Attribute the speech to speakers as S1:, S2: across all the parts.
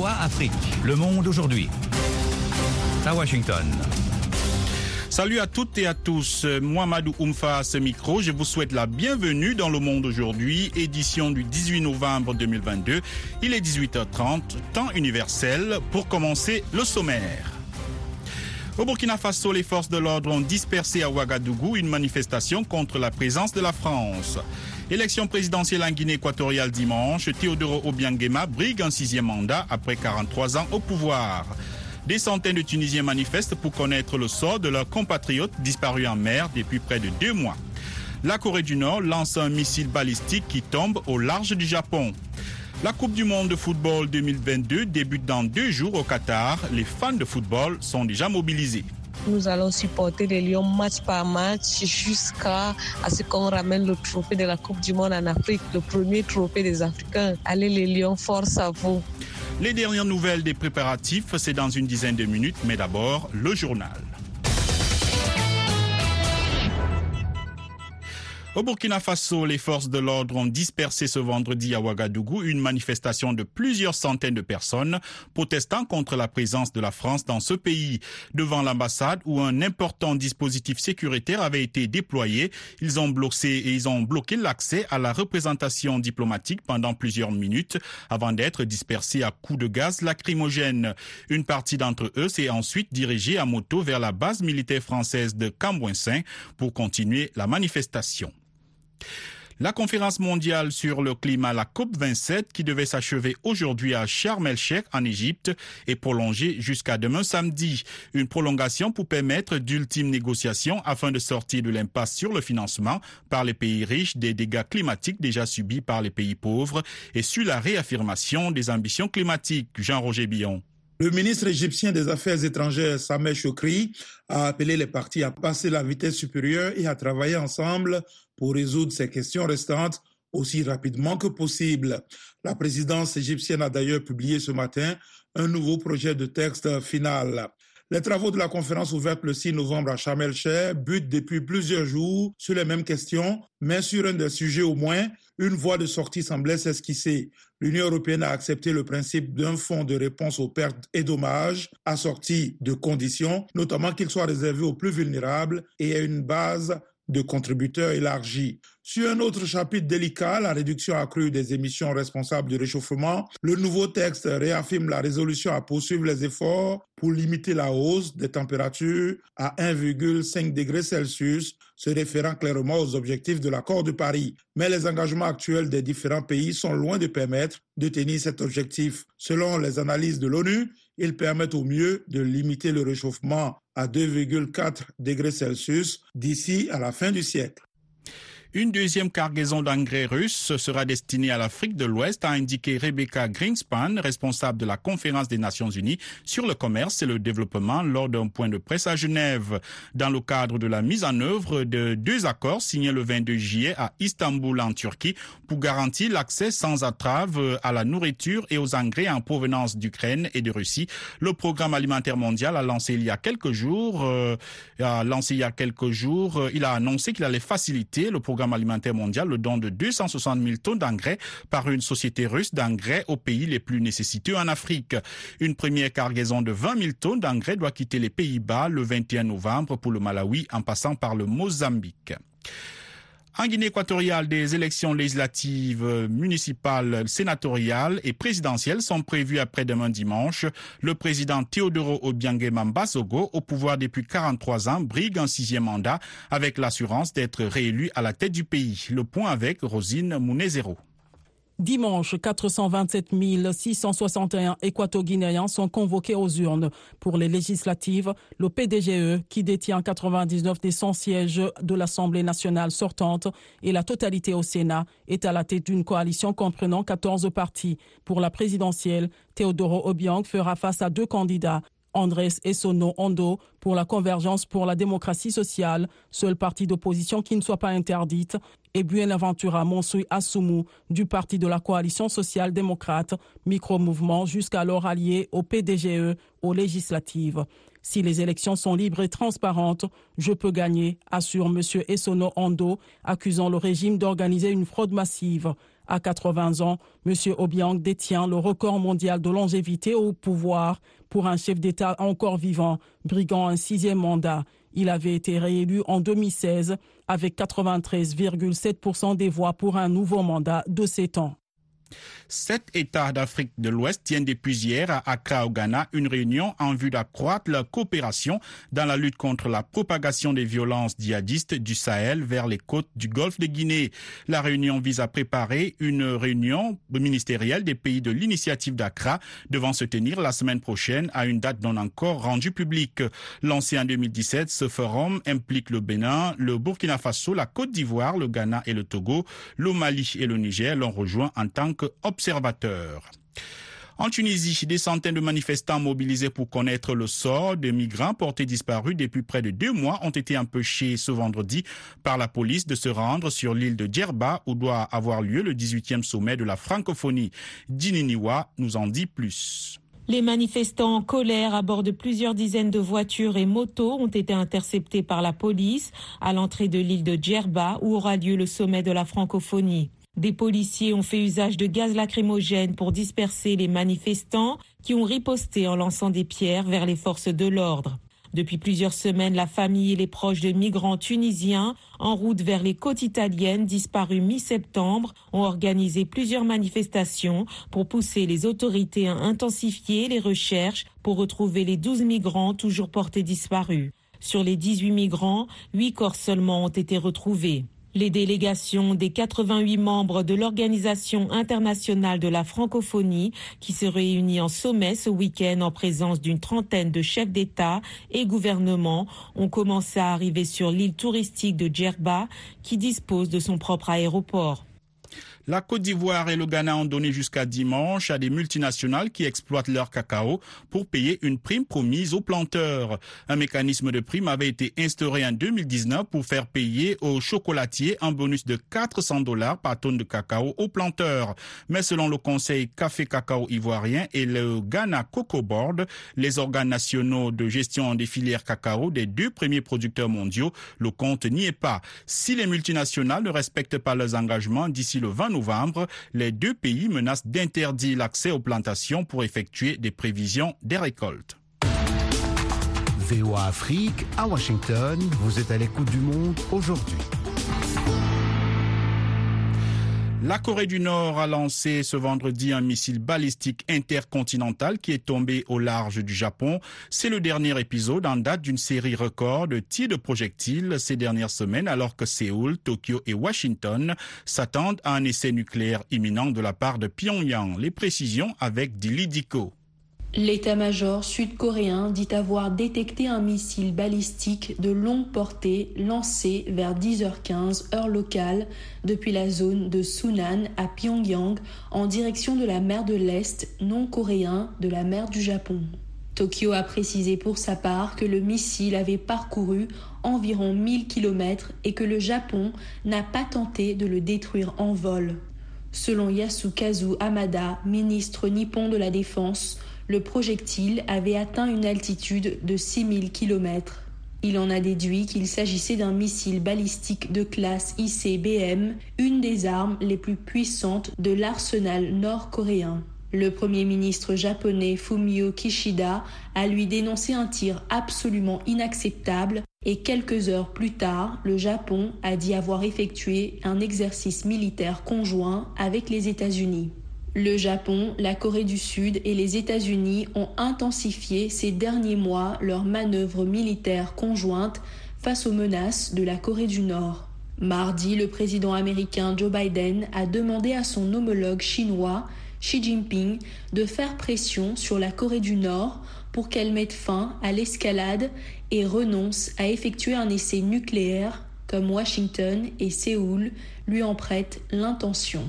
S1: Afrique, le monde aujourd'hui. À Washington.
S2: Salut à toutes et à tous, Mohamedou Oumfa ce micro, je vous souhaite la bienvenue dans Le Monde aujourd'hui, édition du 18 novembre 2022. Il est 18h30, temps universel, pour commencer le sommaire. Au Burkina Faso, les forces de l'ordre ont dispersé à Ouagadougou une manifestation contre la présence de la France. Élection présidentielle en Guinée équatoriale dimanche, Théodoro Obiangema brigue un sixième mandat après 43 ans au pouvoir. Des centaines de Tunisiens manifestent pour connaître le sort de leurs compatriotes disparus en mer depuis près de deux mois. La Corée du Nord lance un missile balistique qui tombe au large du Japon. La Coupe du Monde de football 2022 débute dans deux jours au Qatar. Les fans de football sont déjà mobilisés.
S3: Nous allons supporter les Lions match par match jusqu'à ce qu'on ramène le trophée de la Coupe du Monde en Afrique, le premier trophée des Africains. Allez les Lions, force à vous.
S2: Les dernières nouvelles des préparatifs, c'est dans une dizaine de minutes, mais d'abord le journal. Au Burkina Faso, les forces de l'ordre ont dispersé ce vendredi à Ouagadougou une manifestation de plusieurs centaines de personnes protestant contre la présence de la France dans ce pays. Devant l'ambassade où un important dispositif sécuritaire avait été déployé, ils ont bloqué l'accès à la représentation diplomatique pendant plusieurs minutes avant d'être dispersés à coups de gaz lacrymogène. Une partie d'entre eux s'est ensuite dirigée à moto vers la base militaire française de Cambouinsin pour continuer la manifestation. La conférence mondiale sur le climat, la COP27, qui devait s'achever aujourd'hui à Sharm el-Sheikh en Égypte, est prolongée jusqu'à demain samedi. Une prolongation pour permettre d'ultimes négociations afin de sortir de l'impasse sur le financement par les pays riches des dégâts climatiques déjà subis par les pays pauvres et sur la réaffirmation des ambitions climatiques. Jean-Roger Billon.
S4: Le ministre égyptien des Affaires étrangères, Sameh Chokri, a appelé les partis à passer la vitesse supérieure et à travailler ensemble pour résoudre ces questions restantes aussi rapidement que possible. La présidence égyptienne a d'ailleurs publié ce matin un nouveau projet de texte final. Les travaux de la conférence ouverte le 6 novembre à el-Sheikh butent depuis plusieurs jours sur les mêmes questions, mais sur un des sujets au moins, une voie de sortie semblait s'esquisser. L'Union européenne a accepté le principe d'un fonds de réponse aux pertes et dommages assorti de conditions, notamment qu'il soit réservé aux plus vulnérables et à une base de contributeurs élargis. Sur un autre chapitre délicat, la réduction accrue des émissions responsables du réchauffement, le nouveau texte réaffirme la résolution à poursuivre les efforts pour limiter la hausse des températures à 1,5 degrés Celsius, se référant clairement aux objectifs de l'accord de Paris. Mais les engagements actuels des différents pays sont loin de permettre de tenir cet objectif. Selon les analyses de l'ONU, ils permettent au mieux de limiter le réchauffement à 2,4 degrés Celsius d'ici à la fin du siècle.
S2: Une deuxième cargaison d'engrais russe sera destinée à l'Afrique de l'Ouest, a indiqué Rebecca Greenspan, responsable de la conférence des Nations Unies sur le commerce et le développement lors d'un point de presse à Genève. Dans le cadre de la mise en œuvre de deux accords signés le 22 juillet à Istanbul en Turquie pour garantir l'accès sans entrave à la nourriture et aux engrais en provenance d'Ukraine et de Russie, le programme alimentaire mondial a lancé il y a quelques jours, euh, a lancé il y a quelques jours, euh, il a annoncé qu'il allait faciliter le programme alimentaire mondial le don de 260 000 tonnes d'engrais par une société russe d'engrais aux pays les plus nécessiteux en Afrique. Une première cargaison de 20 000 tonnes d'engrais doit quitter les Pays-Bas le 21 novembre pour le Malawi en passant par le Mozambique. En Guinée équatoriale, des élections législatives, municipales, sénatoriales et présidentielles sont prévues après-demain dimanche. Le président Teodoro Obiangema Mbasogo, au pouvoir depuis 43 ans, brigue un sixième mandat avec l'assurance d'être réélu à la tête du pays. Le point avec Rosine Mounezero.
S5: Dimanche, 427 661 équato-guinéens sont convoqués aux urnes pour les législatives. Le PDGE, qui détient 99 des 100 sièges de l'Assemblée nationale sortante et la totalité au Sénat, est à la tête d'une coalition comprenant 14 partis. Pour la présidentielle, Teodoro Obiang fera face à deux candidats, Andrés Essono Ondo pour la convergence pour la démocratie sociale, seul parti d'opposition qui ne soit pas interdite, et Buenaventura Monsoui Assoumou du parti de la coalition social-démocrate, micro-mouvement jusqu'alors allié au PDGE aux législatives. Si les élections sont libres et transparentes, je peux gagner, assure M. Essono Ando, accusant le régime d'organiser une fraude massive. À 80 ans, M. Obiang détient le record mondial de longévité au pouvoir pour un chef d'État encore vivant, briguant un sixième mandat. Il avait été réélu en 2016 avec 93,7% des voix pour un nouveau mandat de 7 ans.
S2: Sept États d'Afrique de l'Ouest tiennent depuis hier à Accra au Ghana une réunion en vue d'accroître leur coopération dans la lutte contre la propagation des violences djihadistes du Sahel vers les côtes du golfe de Guinée. La réunion vise à préparer une réunion ministérielle des pays de l'initiative d'Accra devant se tenir la semaine prochaine à une date non encore rendue publique. Lancé en 2017, ce forum implique le Bénin, le Burkina Faso, la Côte d'Ivoire, le Ghana et le Togo. Le Mali et le Niger l'ont rejoint en tant qu'observateurs. En Tunisie, des centaines de manifestants mobilisés pour connaître le sort des migrants portés disparus depuis près de deux mois ont été empêchés ce vendredi par la police de se rendre sur l'île de Djerba où doit avoir lieu le 18e sommet de la francophonie. Dininiwa nous en dit plus.
S6: Les manifestants en colère à bord de plusieurs dizaines de voitures et motos ont été interceptés par la police à l'entrée de l'île de Djerba où aura lieu le sommet de la francophonie. Des policiers ont fait usage de gaz lacrymogène pour disperser les manifestants qui ont riposté en lançant des pierres vers les forces de l'ordre. Depuis plusieurs semaines, la famille et les proches de migrants tunisiens en route vers les côtes italiennes disparus mi-septembre ont organisé plusieurs manifestations pour pousser les autorités à intensifier les recherches pour retrouver les 12 migrants toujours portés disparus. Sur les 18 migrants, 8 corps seulement ont été retrouvés. Les délégations des 88 membres de l'Organisation internationale de la francophonie qui se réunit en sommet ce week-end en présence d'une trentaine de chefs d'État et gouvernements ont commencé à arriver sur l'île touristique de Djerba qui dispose de son propre aéroport.
S2: La Côte d'Ivoire et le Ghana ont donné jusqu'à dimanche à des multinationales qui exploitent leur cacao pour payer une prime promise aux planteurs. Un mécanisme de prime avait été instauré en 2019 pour faire payer aux chocolatiers un bonus de 400 dollars par tonne de cacao aux planteurs. Mais selon le Conseil Café Cacao ivoirien et le Ghana Cocoa Board, les organes nationaux de gestion des filières cacao des deux premiers producteurs mondiaux, le compte n'y est pas. Si les multinationales ne respectent pas leurs engagements d'ici le 20 novembre, les deux pays menacent d'interdire l'accès aux plantations pour effectuer des prévisions des récoltes.
S7: VOA Afrique, à Washington, vous êtes à l'écoute du monde aujourd'hui.
S2: La Corée du Nord a lancé ce vendredi un missile balistique intercontinental qui est tombé au large du Japon. C'est le dernier épisode en date d'une série record de tirs de projectiles ces dernières semaines alors que Séoul, Tokyo et Washington s'attendent à un essai nucléaire imminent de la part de Pyongyang. Les précisions avec Dili Diko.
S8: L'état-major sud-coréen dit avoir détecté un missile balistique de longue portée lancé vers 10h15 heure locale depuis la zone de Sunan à Pyongyang en direction de la mer de l'Est non coréen de la mer du Japon. Tokyo a précisé pour sa part que le missile avait parcouru environ 1000 km et que le Japon n'a pas tenté de le détruire en vol. Selon Yasukazu Hamada, ministre nippon de la Défense, le projectile avait atteint une altitude de 6000 km. Il en a déduit qu'il s'agissait d'un missile balistique de classe ICBM, une des armes les plus puissantes de l'arsenal nord-coréen. Le Premier ministre japonais Fumio Kishida a lui dénoncé un tir absolument inacceptable et quelques heures plus tard, le Japon a dit avoir effectué un exercice militaire conjoint avec les États-Unis. Le Japon, la Corée du Sud et les États-Unis ont intensifié ces derniers mois leurs manœuvres militaires conjointes face aux menaces de la Corée du Nord. Mardi, le président américain Joe Biden a demandé à son homologue chinois Xi Jinping de faire pression sur la Corée du Nord pour qu'elle mette fin à l'escalade et renonce à effectuer un essai nucléaire comme Washington et Séoul lui en prêtent l'intention.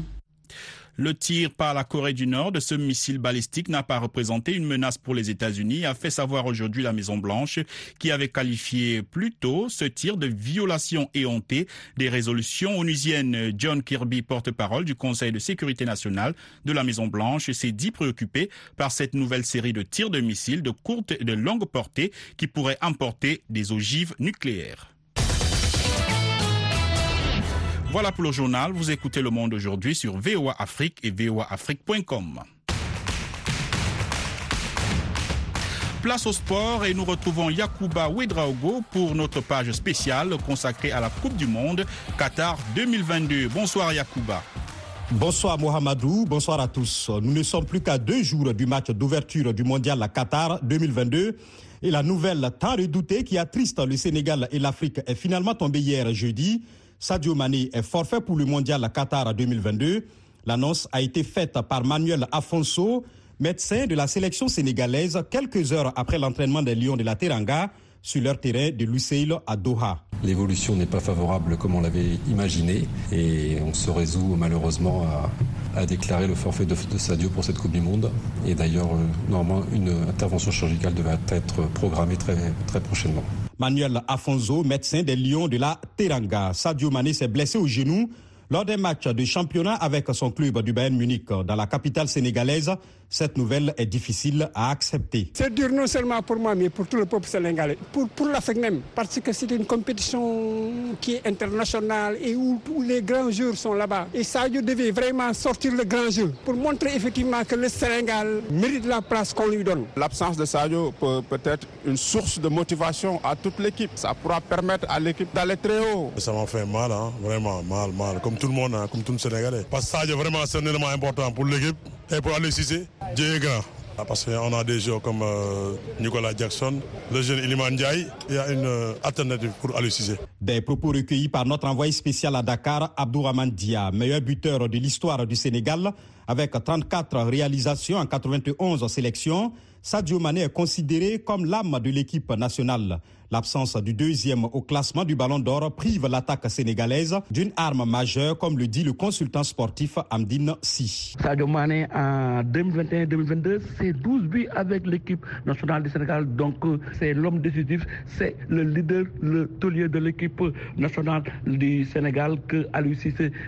S2: Le tir par la Corée du Nord de ce missile balistique n'a pas représenté une menace pour les États-Unis, a fait savoir aujourd'hui la Maison-Blanche, qui avait qualifié plus tôt ce tir de violation éhontée des résolutions onusiennes. John Kirby, porte-parole du Conseil de sécurité nationale de la Maison-Blanche, s'est dit préoccupé par cette nouvelle série de tirs de missiles de courte et de longue portée qui pourraient emporter des ogives nucléaires. Voilà pour le journal. Vous écoutez Le Monde aujourd'hui sur VOA Afrique et voaafrique.com. Place au sport et nous retrouvons Yakuba Ouedraogo pour notre page spéciale consacrée à la Coupe du Monde Qatar 2022. Bonsoir Yakuba.
S9: Bonsoir Mohamedou, bonsoir à tous. Nous ne sommes plus qu'à deux jours du match d'ouverture du mondial Qatar 2022 et la nouvelle tant redoutée qui attriste le Sénégal et l'Afrique est finalement tombée hier jeudi. Sadio Mané est forfait pour le mondial à Qatar 2022. L'annonce a été faite par Manuel Afonso, médecin de la sélection sénégalaise, quelques heures après l'entraînement des Lions de la Teranga sur leur terrain de Lusail à Doha.
S10: L'évolution n'est pas favorable comme on l'avait imaginé et on se résout malheureusement à, déclarer le forfait de, Sadio pour cette Coupe du Monde. Et d'ailleurs, euh, normalement, une intervention chirurgicale devrait être programmée très prochainement.
S9: Manuel Afonso, médecin des Lions de la Teranga. Sadio Mané s'est blessé au genou lors des matchs de championnat avec son club du Bayern Munich dans la capitale sénégalaise, cette nouvelle est difficile à accepter.
S11: C'est dur non seulement pour moi, mais pour tout le peuple sénégalais, pour, pour l'Afrique même, parce que c'est une compétition qui est internationale et où tous les grands joueurs sont là-bas. Et Sadio devait vraiment sortir le grand jeu pour montrer effectivement que le Sénégal mérite la place qu'on lui donne.
S12: L'absence de Sadio peut, peut être une source de motivation à toute l'équipe. Ça pourra permettre à l'équipe d'aller très haut.
S13: Ça m'a fait mal, hein? vraiment mal, mal, comme tout le monde, hein? comme tout le Sénégalais. Parce que Sadio, vraiment, c'est un élément important pour l'équipe et pour aller Cissé. Dieu est grand. Ah, parce qu'on a des joueurs comme euh, Nicolas Jackson, le jeune Iliman il y a une euh, alternative pour aller Cissé.
S9: Des propos recueillis par notre envoyé spécial à Dakar, Abdourahman Dia, meilleur buteur de l'histoire du Sénégal, avec 34 réalisations en 91 sélections. Sadio Mané est considéré comme l'âme de l'équipe nationale. L'absence du deuxième au classement du Ballon d'Or prive l'attaque sénégalaise d'une arme majeure, comme le dit le consultant sportif Amdine Si.
S14: Sadio Mané en 2021-2022, c'est 12 buts avec l'équipe nationale du Sénégal. Donc euh, c'est l'homme décisif, c'est le leader, le taulier de l'équipe nationale du Sénégal que Aliou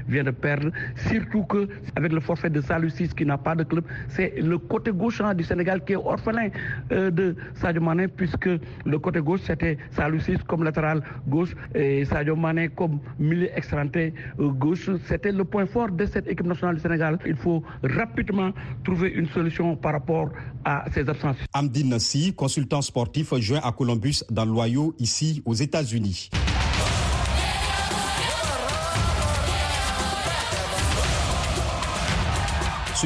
S14: vient de perdre. Surtout que avec le forfait de Salou qui n'a pas de club, c'est le côté gauche hein, du Sénégal qui est orphelin euh, de Sadio Mané puisque le côté gauche c'était Salou comme latéral gauche et Sadio Mané comme milieu extranté euh, gauche. C'était le point fort de cette équipe nationale du Sénégal. Il faut rapidement trouver une solution par rapport à ces absences.
S9: Amdine Nassi, consultant sportif joint à Columbus dans l'Ohio, ici aux États-Unis.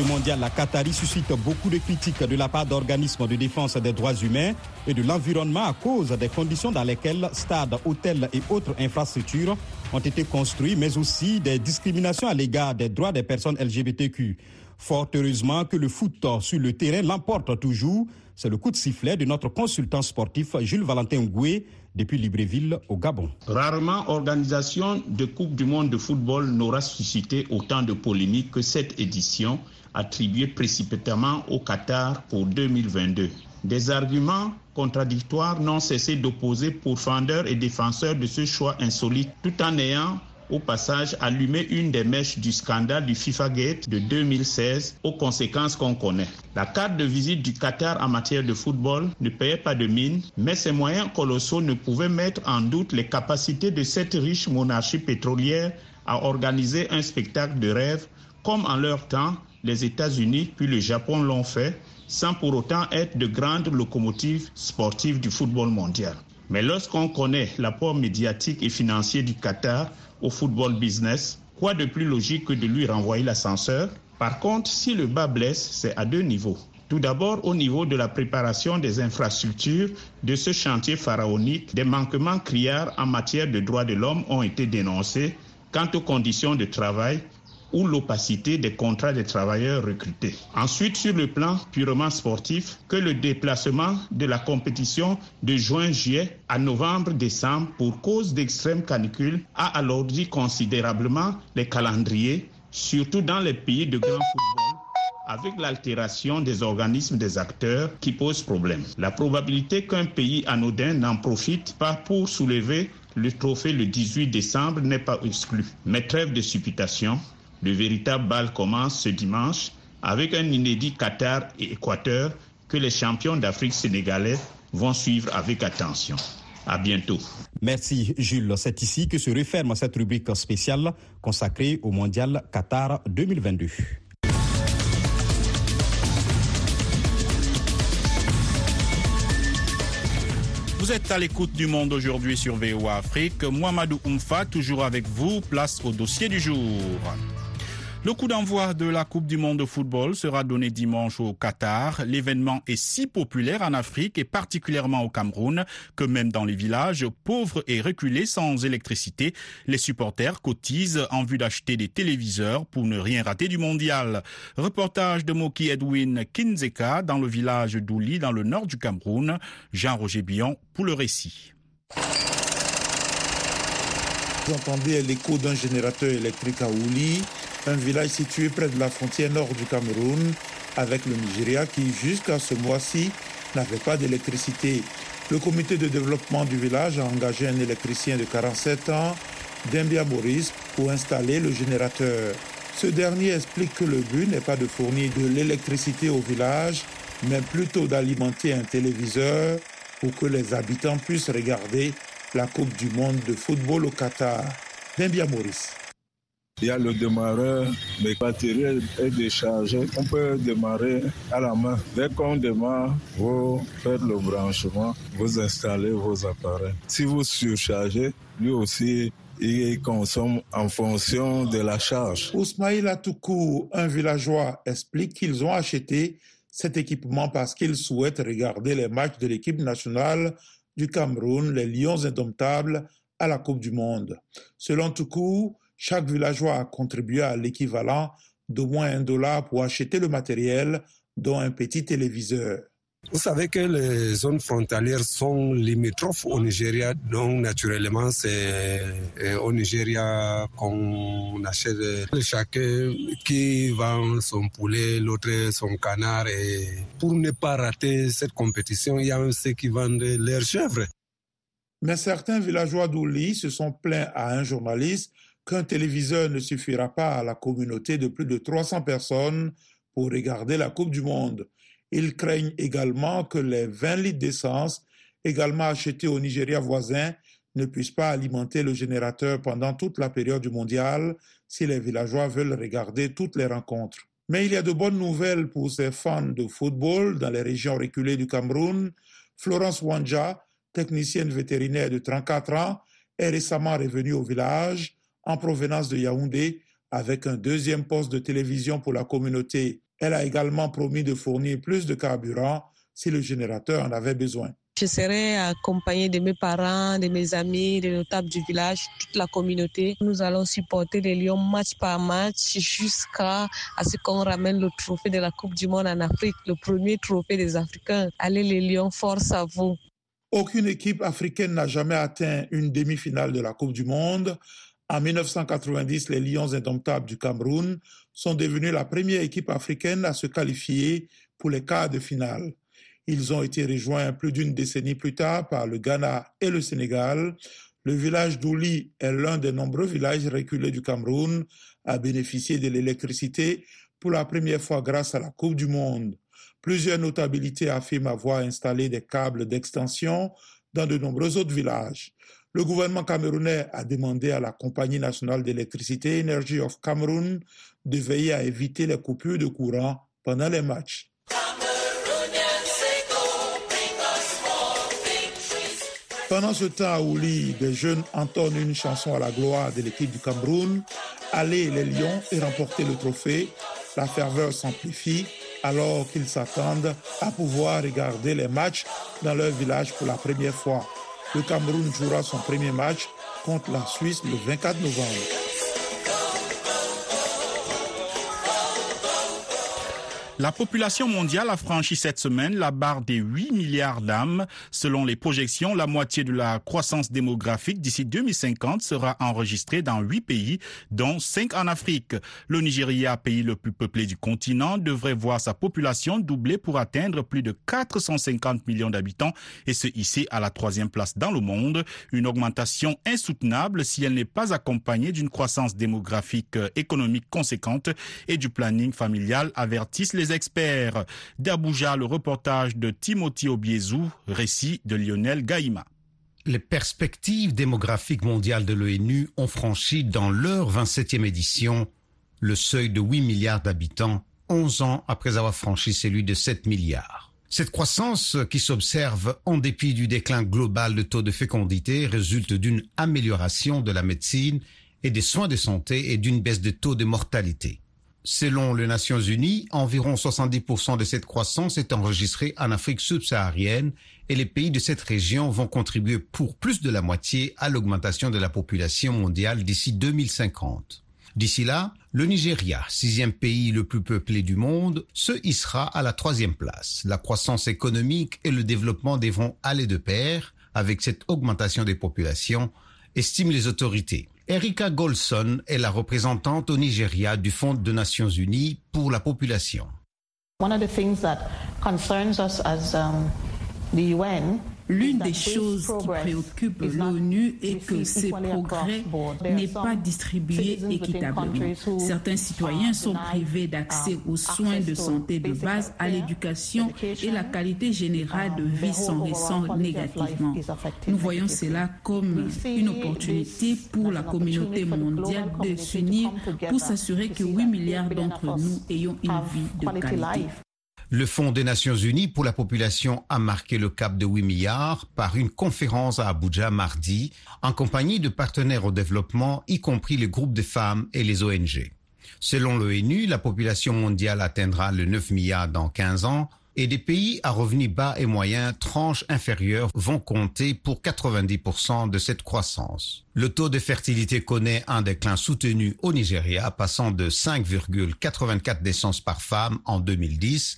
S9: Mondial, la Qatari suscite beaucoup de critiques de la part d'organismes de défense des droits humains et de l'environnement à cause des conditions dans lesquelles stades, hôtels et autres infrastructures ont été construits, mais aussi des discriminations à l'égard des droits des personnes LGBTQ. Fort heureusement que le foot sur le terrain l'emporte toujours. C'est le coup de sifflet de notre consultant sportif Jules Valentin Ngoué depuis Libreville au Gabon.
S15: Rarement organisation de Coupe du monde de football n'aura suscité autant de polémiques que cette édition attribué précipitamment au Qatar pour 2022. Des arguments contradictoires n'ont cessé d'opposer pourfendeurs et défenseurs de ce choix insolite, tout en ayant au passage allumé une des mèches du scandale du FIFA Gate de 2016 aux conséquences qu'on connaît. La carte de visite du Qatar en matière de football ne payait pas de mine, mais ces moyens colossaux ne pouvaient mettre en doute les capacités de cette riche monarchie pétrolière à organiser un spectacle de rêve comme en leur temps les États-Unis puis le Japon l'ont fait sans pour autant être de grandes locomotives sportives du football mondial. Mais lorsqu'on connaît l'apport médiatique et financier du Qatar au football business, quoi de plus logique que de lui renvoyer l'ascenseur? Par contre, si le bas blesse, c'est à deux niveaux. Tout d'abord, au niveau de la préparation des infrastructures de ce chantier pharaonique, des manquements criards en matière de droits de l'homme ont été dénoncés quant aux conditions de travail ou l'opacité des contrats des travailleurs recrutés. Ensuite, sur le plan purement sportif, que le déplacement de la compétition de juin-juillet à novembre-décembre pour cause d'extrême canicule a alourdi considérablement les calendriers surtout dans les pays de grand football avec l'altération des organismes des acteurs qui pose problème. La probabilité qu'un pays anodin n'en profite pas pour soulever le trophée le 18 décembre n'est pas exclue. Mais trêve de supputation, le véritable bal commence ce dimanche avec un inédit Qatar et Équateur que les champions d'Afrique sénégalais vont suivre avec attention. À bientôt.
S9: Merci Jules. C'est ici que se referme cette rubrique spéciale consacrée au Mondial Qatar 2022.
S2: Vous êtes à l'écoute du monde aujourd'hui sur VOA Afrique. Mohamedou Oumfa, toujours avec vous, place au dossier du jour. Le coup d'envoi de la Coupe du monde de football sera donné dimanche au Qatar. L'événement est si populaire en Afrique et particulièrement au Cameroun que même dans les villages pauvres et reculés sans électricité, les supporters cotisent en vue d'acheter des téléviseurs pour ne rien rater du mondial. Reportage de Moki Edwin Kinzeka dans le village d'Ouli dans le nord du Cameroun. Jean-Roger Billon pour le récit.
S4: Vous entendez l'écho d'un générateur électrique à Ouli un village situé près de la frontière nord du Cameroun avec le Nigeria qui, jusqu'à ce mois-ci, n'avait pas d'électricité. Le comité de développement du village a engagé un électricien de 47 ans, Dembia Maurice, pour installer le générateur. Ce dernier explique que le but n'est pas de fournir de l'électricité au village, mais plutôt d'alimenter un téléviseur pour que les habitants puissent regarder la Coupe du monde de football au Qatar. Dembia Maurice.
S16: Il y a le démarreur, mais batterie est déchargée. On peut démarrer à la main. Dès qu'on démarre, vous faites le branchement, vous installez vos appareils. Si vous surchargez, lui aussi, il consomme en fonction de la charge.
S4: Ousmaïla Toukou, un villageois, explique qu'ils ont acheté cet équipement parce qu'ils souhaitent regarder les matchs de l'équipe nationale du Cameroun, les Lions indomptables, à la Coupe du Monde. Selon Toukou, chaque villageois a contribué à l'équivalent d'au moins un dollar pour acheter le matériel, dont un petit téléviseur.
S17: Vous savez que les zones frontalières sont limitrophes au Nigeria, donc naturellement c'est au Nigeria qu'on achète chacun qui vend son poulet, l'autre son canard. Et pour ne pas rater cette compétition, il y a même ceux qui vendent leurs chèvres.
S4: Mais certains villageois d'Ouli se sont plaints à un journaliste qu'un téléviseur ne suffira pas à la communauté de plus de 300 personnes pour regarder la Coupe du Monde. Ils craignent également que les 20 litres d'essence, également achetés au Nigeria voisin, ne puissent pas alimenter le générateur pendant toute la période du mondial si les villageois veulent regarder toutes les rencontres. Mais il y a de bonnes nouvelles pour ces fans de football dans les régions reculées du Cameroun. Florence Wanja, technicienne vétérinaire de 34 ans, est récemment revenue au village en provenance de Yaoundé avec un deuxième poste de télévision pour la communauté. Elle a également promis de fournir plus de carburant si le générateur en avait besoin.
S3: Je serai accompagnée de mes parents, de mes amis, des notables du village, toute la communauté. Nous allons supporter les Lions match par match jusqu'à ce qu'on ramène le trophée de la Coupe du Monde en Afrique, le premier trophée des Africains. Allez les Lions, force à vous.
S4: Aucune équipe africaine n'a jamais atteint une demi-finale de la Coupe du Monde. En 1990, les Lions indomptables du Cameroun sont devenus la première équipe africaine à se qualifier pour les quarts de finale. Ils ont été rejoints plus d'une décennie plus tard par le Ghana et le Sénégal. Le village d'Ouli est l'un des nombreux villages reculés du Cameroun à bénéficier de l'électricité pour la première fois grâce à la Coupe du Monde. Plusieurs notabilités affirment avoir installé des câbles d'extension dans de nombreux autres villages. Le gouvernement camerounais a demandé à la Compagnie nationale d'électricité Energy of Cameroon de veiller à éviter les coupures de courant pendant les matchs. Pendant ce temps, à Ouli, des jeunes entonnent une chanson à la gloire de l'équipe du Cameroun. Allez les Lions et remporter le trophée. La ferveur s'amplifie alors qu'ils s'attendent à pouvoir regarder les matchs dans leur village pour la première fois. Le Cameroun jouera son premier match contre la Suisse le 24 novembre.
S2: La population mondiale a franchi cette semaine la barre des 8 milliards d'âmes. Selon les projections, la moitié de la croissance démographique d'ici 2050 sera enregistrée dans 8 pays, dont 5 en Afrique. Le Nigeria, pays le plus peuplé du continent, devrait voir sa population doubler pour atteindre plus de 450 millions d'habitants et se hisser à la troisième place dans le monde. Une augmentation insoutenable si elle n'est pas accompagnée d'une croissance démographique économique conséquente et du planning familial, avertissent les experts. D'Abuja, le reportage de Timothy Obiezou, récit de Lionel Gaïma.
S18: Les perspectives démographiques mondiales de l'ONU ont franchi dans leur 27e édition le seuil de 8 milliards d'habitants, 11 ans après avoir franchi celui de 7 milliards. Cette croissance qui s'observe en dépit du déclin global de taux de fécondité résulte d'une amélioration de la médecine et des soins de santé et d'une baisse de taux de mortalité. Selon les Nations Unies, environ 70% de cette croissance est enregistrée en Afrique subsaharienne et les pays de cette région vont contribuer pour plus de la moitié à l'augmentation de la population mondiale d'ici 2050. D'ici là, le Nigeria, sixième pays le plus peuplé du monde, se hissera à la troisième place. La croissance économique et le développement devront aller de pair avec cette augmentation des populations, estiment les autorités. Erika Golson est la représentante au Nigeria du Fonds des Nations Unies pour la population.
S19: One of the things that concerns us as um, the UN
S20: L'une des choses qui préoccupe l'ONU est que ces progrès n'est pas distribué équitablement. Certains citoyens sont privés d'accès aux soins de santé de base, à l'éducation et la qualité générale de vie s'en ressent négativement. Nous voyons cela comme une opportunité pour la communauté mondiale de s'unir pour s'assurer que 8 milliards d'entre nous ayons une vie de qualité.
S18: Le Fonds des Nations Unies pour la population a marqué le cap de 8 milliards par une conférence à Abuja mardi en compagnie de partenaires au développement, y compris les groupes de femmes et les ONG. Selon l'ONU, la population mondiale atteindra le 9 milliards dans 15 ans et des pays à revenus bas et moyens, tranches inférieures, vont compter pour 90% de cette croissance. Le taux de fertilité connaît un déclin soutenu au Nigeria, passant de 5,84 naissances par femme en 2010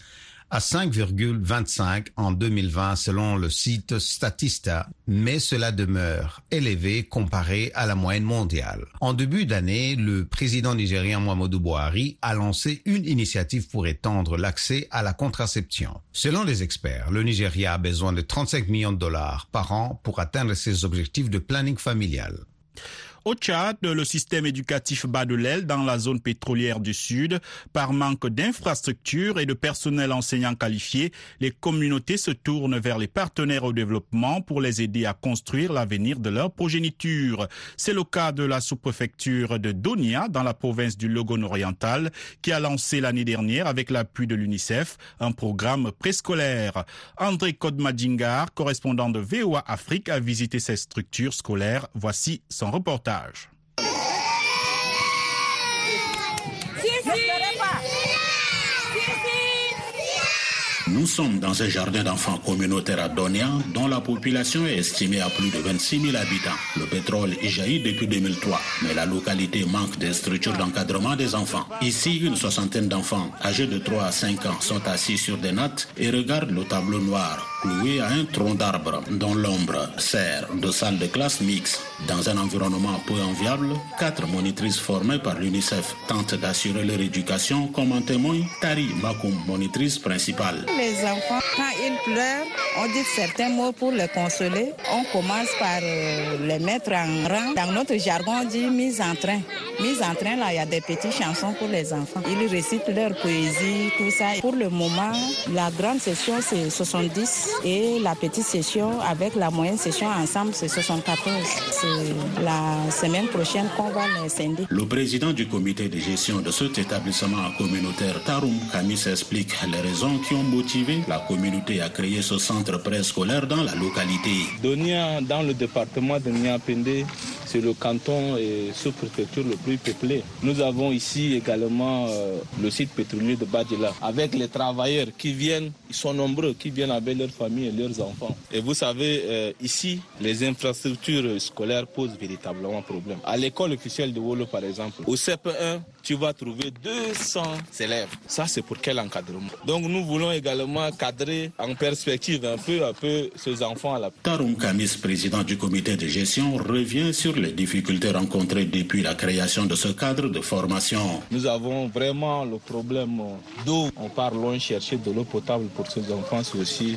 S18: à 5,25 en 2020 selon le site Statista, mais cela demeure élevé comparé à la moyenne mondiale. En début d'année, le président nigérien Muhammadu Buhari a lancé une initiative pour étendre l'accès à la contraception. Selon les experts, le Nigeria a besoin de 35 millions de dollars par an pour atteindre ses objectifs de planning familial.
S2: Au Tchad, le système éducatif bat de l'aile dans la zone pétrolière du Sud. Par manque d'infrastructures et de personnel enseignant qualifié, les communautés se tournent vers les partenaires au développement pour les aider à construire l'avenir de leur progéniture. C'est le cas de la sous-préfecture de Donia dans la province du Logone oriental qui a lancé l'année dernière avec l'appui de l'UNICEF un programme préscolaire. André Kodmadjingar, correspondant de VOA Afrique, a visité ces structures scolaires. Voici son reportage. stage.
S21: Nous sommes dans un jardin d'enfants communautaire à Donia, dont la population est estimée à plus de 26 000 habitants. Le pétrole est jaillit depuis 2003, mais la localité manque de structures d'encadrement des enfants. Ici, une soixantaine d'enfants âgés de 3 à 5 ans sont assis sur des nattes et regardent le tableau noir cloué à un tronc d'arbre dont l'ombre sert de salle de classe mixte. Dans un environnement peu enviable, quatre monitrices formées par l'UNICEF tentent d'assurer leur éducation, comme en témoigne Tari Makoum, monitrice principale.
S22: Les enfants, quand ils pleurent, on dit certains mots pour les consoler. On commence par les mettre en rang. Dans notre jargon, on dit mise en train. Mise en train, là, il y a des petites chansons pour les enfants. Ils récitent leur poésie, tout ça. Pour le moment, la grande session, c'est 70 et la petite session avec la moyenne session ensemble, c'est 74. C'est la semaine prochaine qu'on va les scinder.
S21: Le président du comité de gestion de cet établissement communautaire, Tarum Kamis, explique les raisons qui ont motivé la communauté à créer ce centre préscolaire dans la localité.
S23: Donia, dans le département de Niapende, c'est le canton et sous-préfecture le plus peuplé. Nous avons ici également euh, le site pétrolier de Badila, avec les travailleurs qui viennent, ils sont nombreux, qui viennent avec leurs familles et leurs enfants. Et vous savez, euh, ici, les infrastructures scolaires posent véritablement problème. À l'école officielle de Wolo, par exemple, au CP1, tu vas trouver 200 élèves. Ça, c'est pour quel encadrement? Donc, nous voulons également cadrer en perspective un peu à peu ces enfants-là.
S21: Taroum Kamis, président du comité de gestion, revient sur les difficultés rencontrées depuis la création de ce cadre de formation.
S23: Nous avons vraiment le problème d'eau. On part loin chercher de l'eau potable pour ces enfants, c'est aussi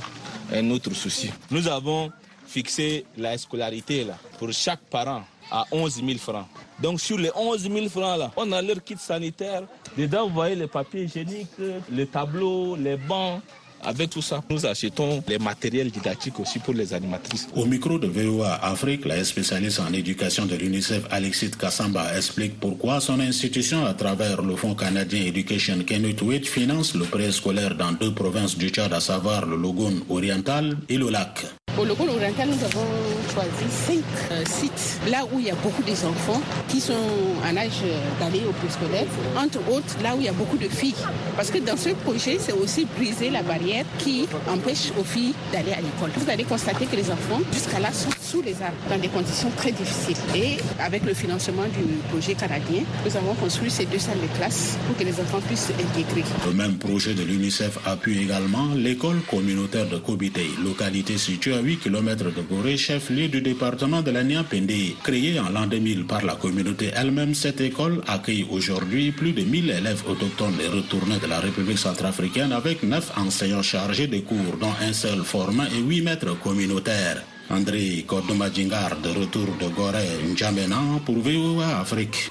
S23: un autre souci. Nous avons fixé la scolarité là, pour chaque parent à 11 000 francs. Donc sur les 11 000 francs là, on a leur kit sanitaire. Dedans, vous voyez les papiers hygiéniques, les tableaux, les bancs. Avec tout ça, nous achetons les matériels didactiques aussi pour les animatrices.
S21: Au micro de VOA Afrique, la spécialiste en éducation de l'UNICEF, Alexis Kassamba, explique pourquoi son institution, à travers le Fonds canadien Education Kenutwit, finance le préscolaire dans deux provinces du Tchad, à savoir le Logon oriental et le lac.
S24: Logon oriental, nous avons choisi cinq euh, sites là où il y a beaucoup d'enfants qui sont en âge d'aller au préscolaire, entre autres là où il y a beaucoup de filles. Parce que dans ce projet, c'est aussi briser la barrière qui empêche aux filles d'aller à l'école. Vous allez constater que les enfants, jusqu'à là, sont sous les arbres, dans des conditions très difficiles. Et avec le financement du projet canadien, nous avons construit ces deux salles de classe pour que les enfants puissent s'intégrer.
S21: Le même projet de l'UNICEF appuie également l'école communautaire de Kobité, localité située à 8 km de Gorée, chef-lieu du département de la Niapende. Créée en l'an 2000 par la communauté elle-même, cette école accueille aujourd'hui plus de 1000 élèves autochtones et retournés de la République centrafricaine avec 9 enseignants chargé des cours, dont un seul format et 8 mètres communautaires. André Kodoumadjingar, de retour de Gorée, N'Djamena, pour VOA Afrique.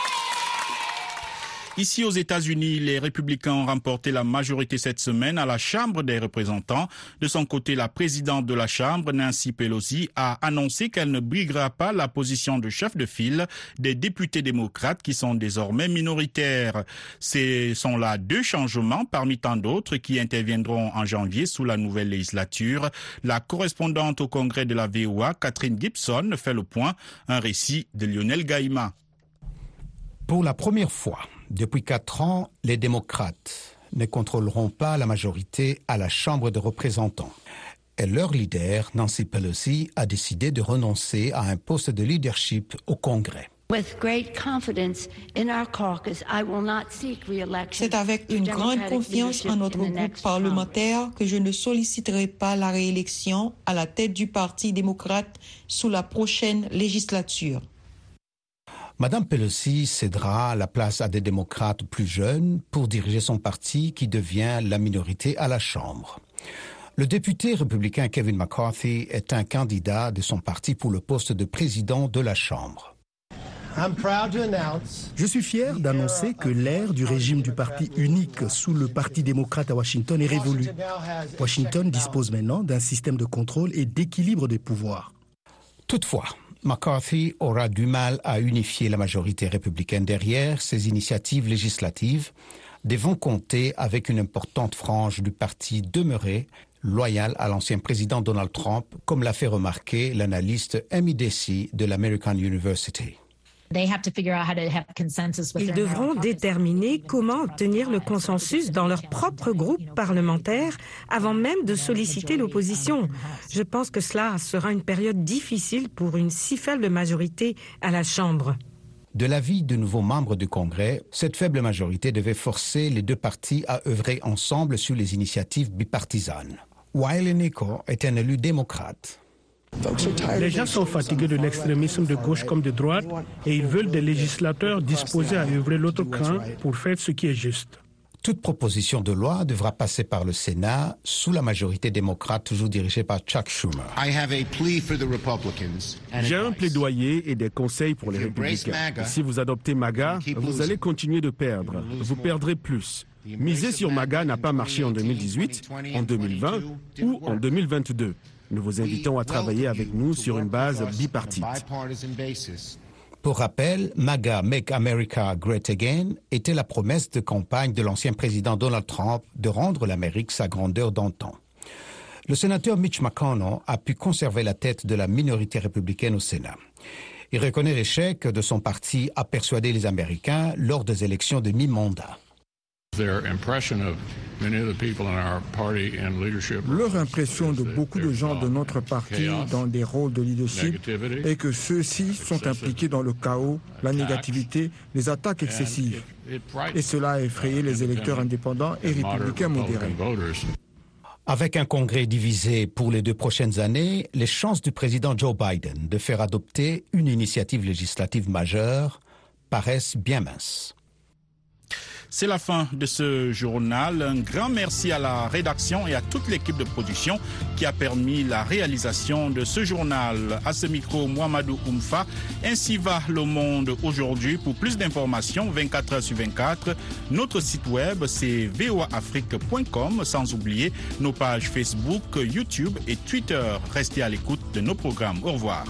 S2: Ici aux États-Unis, les républicains ont remporté la majorité cette semaine à la Chambre des représentants. De son côté, la présidente de la Chambre, Nancy Pelosi, a annoncé qu'elle ne briguera pas la position de chef de file des députés démocrates qui sont désormais minoritaires. Ce sont là deux changements parmi tant d'autres qui interviendront en janvier sous la nouvelle législature. La correspondante au Congrès de la VOA, Catherine Gibson, fait le point. Un récit de Lionel Gaïma.
S18: Pour la première fois, depuis quatre ans, les démocrates ne contrôleront pas la majorité à la Chambre des représentants. Et leur leader, Nancy Pelosi, a décidé de renoncer à un poste de leadership au Congrès.
S25: C'est avec une grande confiance en notre groupe parlementaire que je ne solliciterai pas la réélection à la tête du Parti démocrate sous la prochaine législature.
S18: Madame Pelosi cédera la place à des démocrates plus jeunes pour diriger son parti qui devient la minorité à la Chambre. Le député républicain Kevin McCarthy est un candidat de son parti pour le poste de président de la Chambre.
S26: Je suis fier d'annoncer que l'ère du régime du parti unique sous le Parti démocrate à Washington est révolue. Washington dispose maintenant d'un système de contrôle et d'équilibre des pouvoirs.
S18: Toutefois, McCarthy aura du mal à unifier la majorité républicaine derrière ses initiatives législatives, devant compter avec une importante frange du parti demeuré loyal à l'ancien président Donald Trump, comme l'a fait remarquer l'analyste Amy Desi de l'American University.
S27: Ils devront déterminer comment obtenir le consensus dans leur propre groupe parlementaire avant même de solliciter l'opposition. Je pense que cela sera une période difficile pour une si faible majorité à la Chambre.
S18: De l'avis de nouveaux membres du Congrès, cette faible majorité devait forcer les deux partis à œuvrer ensemble sur les initiatives bipartisanes. Wiley Nico est un élu démocrate.
S26: Les gens sont fatigués de l'extrémisme de gauche comme de droite et ils veulent des législateurs disposés à œuvrer l'autre camp pour faire ce qui est juste.
S18: Toute proposition de loi devra passer par le Sénat sous la majorité démocrate toujours dirigée par Chuck Schumer.
S26: J'ai un plaidoyer et des conseils pour les républicains. Si vous adoptez MAGA, vous allez continuer de perdre. Vous perdrez plus. Miser sur MAGA n'a pas marché en 2018, en 2020 ou en 2022. Nous vous invitons à travailler avec nous sur une base bipartite.
S18: Pour rappel, MAGA Make America Great Again était la promesse de campagne de l'ancien président Donald Trump de rendre l'Amérique sa grandeur d'antan. Le sénateur Mitch McConnell a pu conserver la tête de la minorité républicaine au Sénat. Il reconnaît l'échec de son parti à persuader les Américains lors des élections de mi-mandat.
S28: Leur impression de beaucoup de gens de notre parti dans des rôles de leadership est que ceux-ci sont impliqués dans le chaos, la négativité, les attaques excessives. Et cela a effrayé les électeurs indépendants et républicains modérés.
S18: Avec un congrès divisé pour les deux prochaines années, les chances du président Joe Biden de faire adopter une initiative législative majeure paraissent bien minces.
S2: C'est la fin de ce journal. Un grand merci à la rédaction et à toute l'équipe de production qui a permis la réalisation de ce journal. À ce micro, Mohamedou Oumfa. Ainsi va le monde aujourd'hui. Pour plus d'informations, 24 heures sur 24, notre site web c'est voaafrique.com sans oublier nos pages Facebook, YouTube et Twitter. Restez à l'écoute de nos programmes. Au revoir.